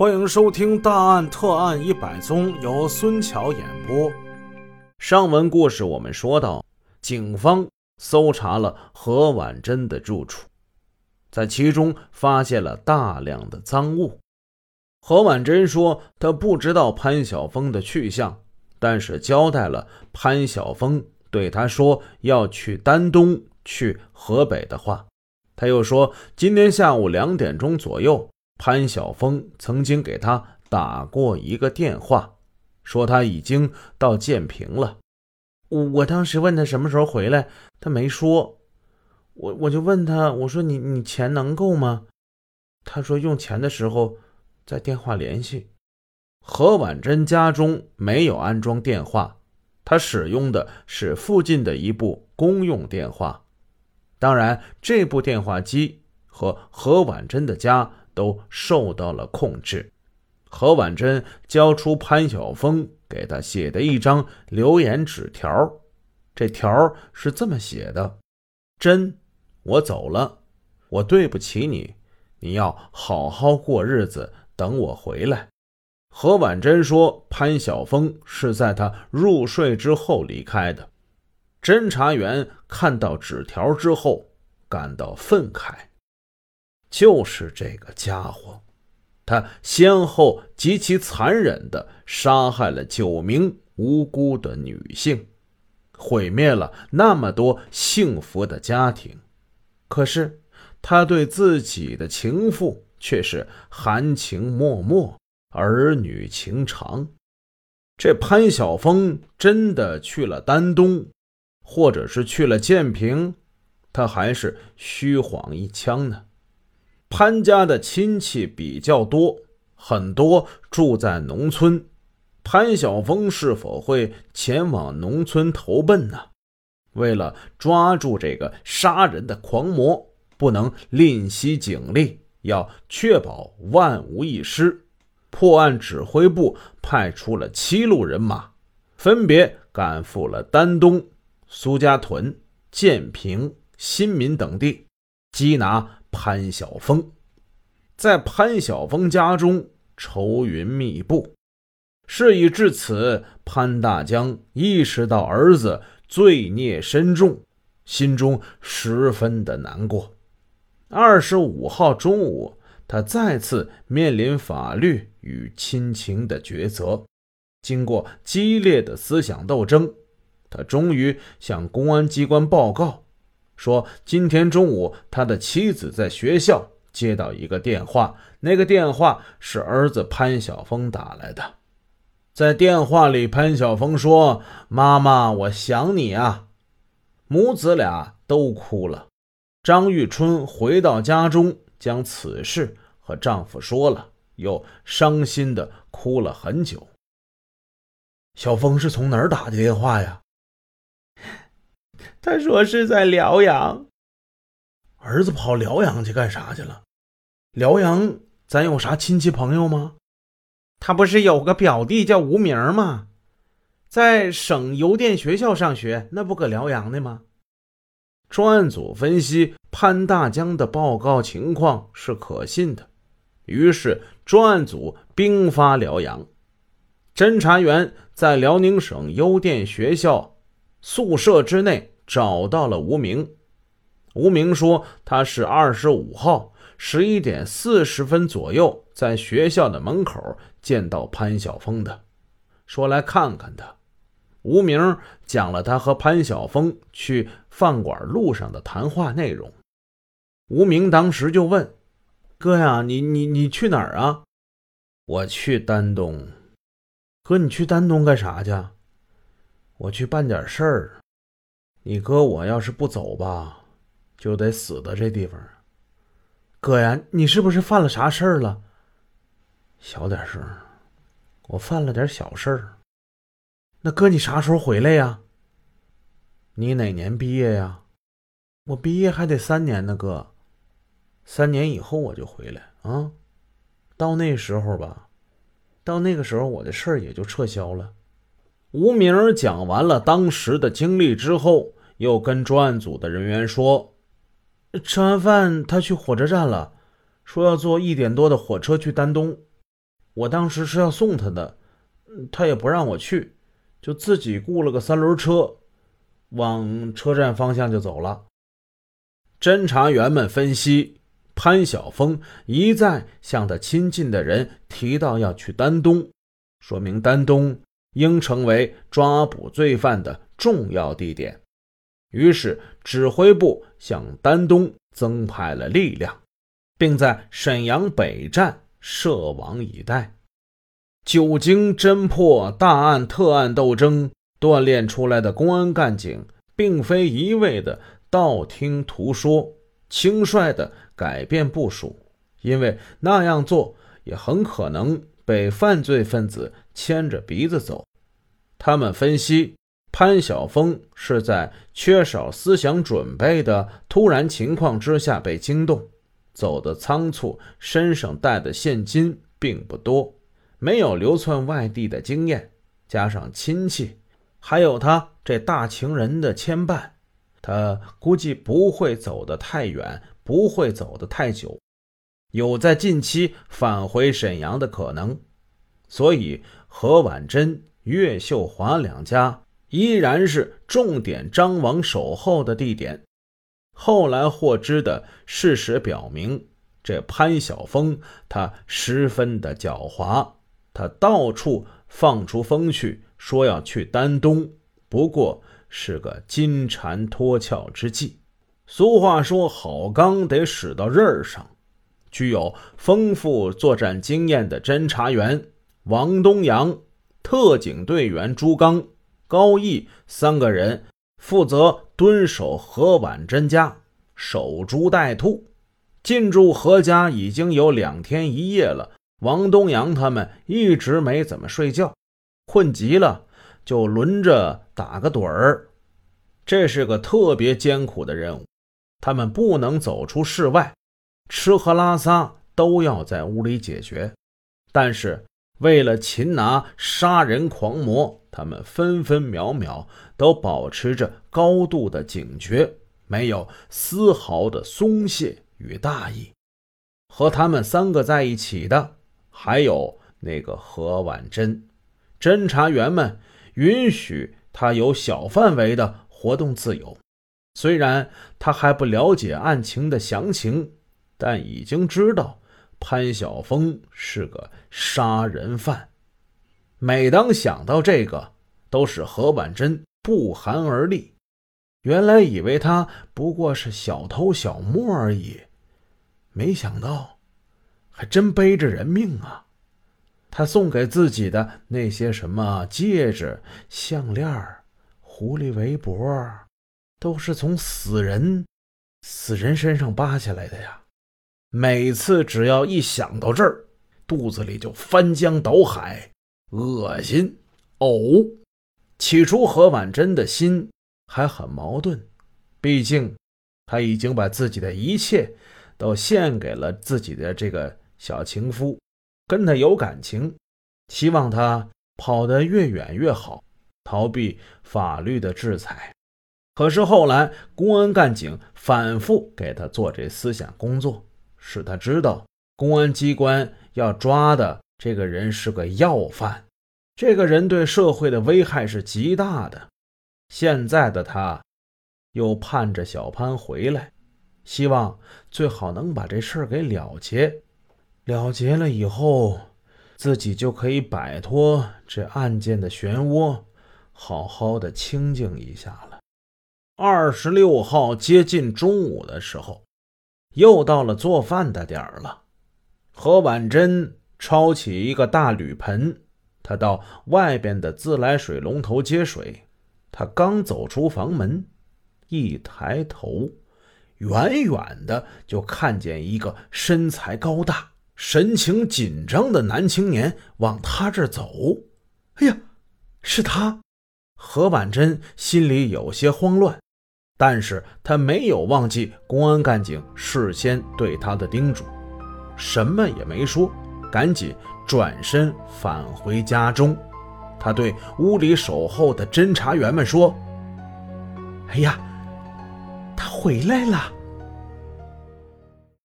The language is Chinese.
欢迎收听《大案特案一百宗》，由孙桥演播。上文故事我们说到，警方搜查了何婉珍的住处，在其中发现了大量的赃物。何婉珍说，她不知道潘晓峰的去向，但是交代了潘晓峰对她说要去丹东、去河北的话。他又说，今天下午两点钟左右。潘晓峰曾经给他打过一个电话，说他已经到建平了。我我当时问他什么时候回来，他没说。我我就问他，我说你你钱能够吗？他说用钱的时候在电话联系。何婉珍家中没有安装电话，他使用的是附近的一部公用电话。当然，这部电话机和何婉珍的家。都受到了控制。何婉珍交出潘晓峰给他写的一张留言纸条，这条是这么写的：“真，我走了，我对不起你，你要好好过日子，等我回来。”何婉珍说，潘晓峰是在他入睡之后离开的。侦查员看到纸条之后，感到愤慨。就是这个家伙，他先后极其残忍地杀害了九名无辜的女性，毁灭了那么多幸福的家庭。可是他对自己的情妇却是含情脉脉，儿女情长。这潘晓峰真的去了丹东，或者是去了建平，他还是虚晃一枪呢？潘家的亲戚比较多，很多住在农村。潘晓峰是否会前往农村投奔呢？为了抓住这个杀人的狂魔，不能吝惜警力，要确保万无一失。破案指挥部派出了七路人马，分别赶赴了丹东、苏家屯、建平、新民等地，缉拿。潘晓峰在潘晓峰家中愁云密布。事已至此，潘大江意识到儿子罪孽深重，心中十分的难过。二十五号中午，他再次面临法律与亲情的抉择。经过激烈的思想斗争，他终于向公安机关报告。说今天中午，他的妻子在学校接到一个电话，那个电话是儿子潘晓峰打来的。在电话里，潘晓峰说：“妈妈，我想你啊。”母子俩都哭了。张玉春回到家中，将此事和丈夫说了，又伤心的哭了很久。小峰是从哪儿打的电话呀？他说是在辽阳，儿子跑辽阳去干啥去了？辽阳咱有啥亲戚朋友吗？他不是有个表弟叫吴明吗？在省邮电学校上学，那不搁辽阳的吗？专案组分析潘大江的报告情况是可信的，于是专案组兵发辽阳，侦查员在辽宁省邮电学校宿舍之内。找到了吴明，吴明说他是二十五号十一点四十分左右在学校的门口见到潘晓峰的，说来看看他。吴明讲了他和潘晓峰去饭馆路上的谈话内容。吴明当时就问：“哥呀，你你你去哪儿啊？”“我去丹东。”“哥，你去丹东干啥去？”“我去办点事儿。”你哥我要是不走吧，就得死在这地方。哥呀，你是不是犯了啥事儿了？小点声，我犯了点小事儿。那哥，你啥时候回来呀？你哪年毕业呀？我毕业还得三年呢，哥。三年以后我就回来啊。到那时候吧，到那个时候我的事儿也就撤销了。吴明讲完了当时的经历之后，又跟专案组的人员说：“吃完饭，他去火车站了，说要坐一点多的火车去丹东。”我当时是要送他的，他也不让我去，就自己雇了个三轮车，往车站方向就走了。侦查员们分析，潘晓峰一再向他亲近的人提到要去丹东，说明丹东应成为抓捕罪犯的重要地点。于是，指挥部向丹东增派了力量，并在沈阳北站设网以待。久经侦破大案特案斗争锻炼出来的公安干警，并非一味的道听途说、轻率的改变部署，因为那样做也很可能被犯罪分子牵着鼻子走。他们分析。潘晓峰是在缺少思想准备的突然情况之下被惊动，走得仓促，身上带的现金并不多，没有流窜外地的经验，加上亲戚，还有他这大情人的牵绊，他估计不会走得太远，不会走得太久，有在近期返回沈阳的可能，所以何婉珍、岳秀华两家。依然是重点张网守候的地点。后来获知的事实表明，这潘晓峰他十分的狡猾，他到处放出风去，说要去丹东，不过是个金蝉脱壳之计。俗话说：“好钢得使到刃儿上。”具有丰富作战经验的侦查员王东阳、特警队员朱刚。高毅三个人负责蹲守何婉珍家，守株待兔。进驻何家已经有两天一夜了。王东阳他们一直没怎么睡觉，困极了就轮着打个盹儿。这是个特别艰苦的任务，他们不能走出室外，吃喝拉撒都要在屋里解决。但是为了擒拿杀人狂魔。他们分分秒秒都保持着高度的警觉，没有丝毫的松懈与大意。和他们三个在一起的，还有那个何婉珍。侦查员们允许他有小范围的活动自由，虽然他还不了解案情的详情，但已经知道潘晓峰是个杀人犯。每当想到这个，都使何婉珍不寒而栗。原来以为他不过是小偷小摸而已，没想到还真背着人命啊！他送给自己的那些什么戒指、项链、狐狸围脖，都是从死人、死人身上扒下来的呀！每次只要一想到这儿，肚子里就翻江倒海。恶心，呕。起初，何婉珍的心还很矛盾，毕竟他已经把自己的一切都献给了自己的这个小情夫，跟他有感情，希望他跑得越远越好，逃避法律的制裁。可是后来，公安干警反复给他做这思想工作，使他知道公安机关要抓的。这个人是个要犯，这个人对社会的危害是极大的。现在的他，又盼着小潘回来，希望最好能把这事儿给了结。了结了以后，自己就可以摆脱这案件的漩涡，好好的清静一下了。二十六号接近中午的时候，又到了做饭的点儿了。何婉珍。抄起一个大铝盆，她到外边的自来水龙头接水。他刚走出房门，一抬头，远远的就看见一个身材高大、神情紧张的男青年往他这儿走。哎呀，是他！何婉珍心里有些慌乱，但是他没有忘记公安干警事先对他的叮嘱，什么也没说。赶紧转身返回家中，他对屋里守候的侦查员们说：“哎呀，他回来了。”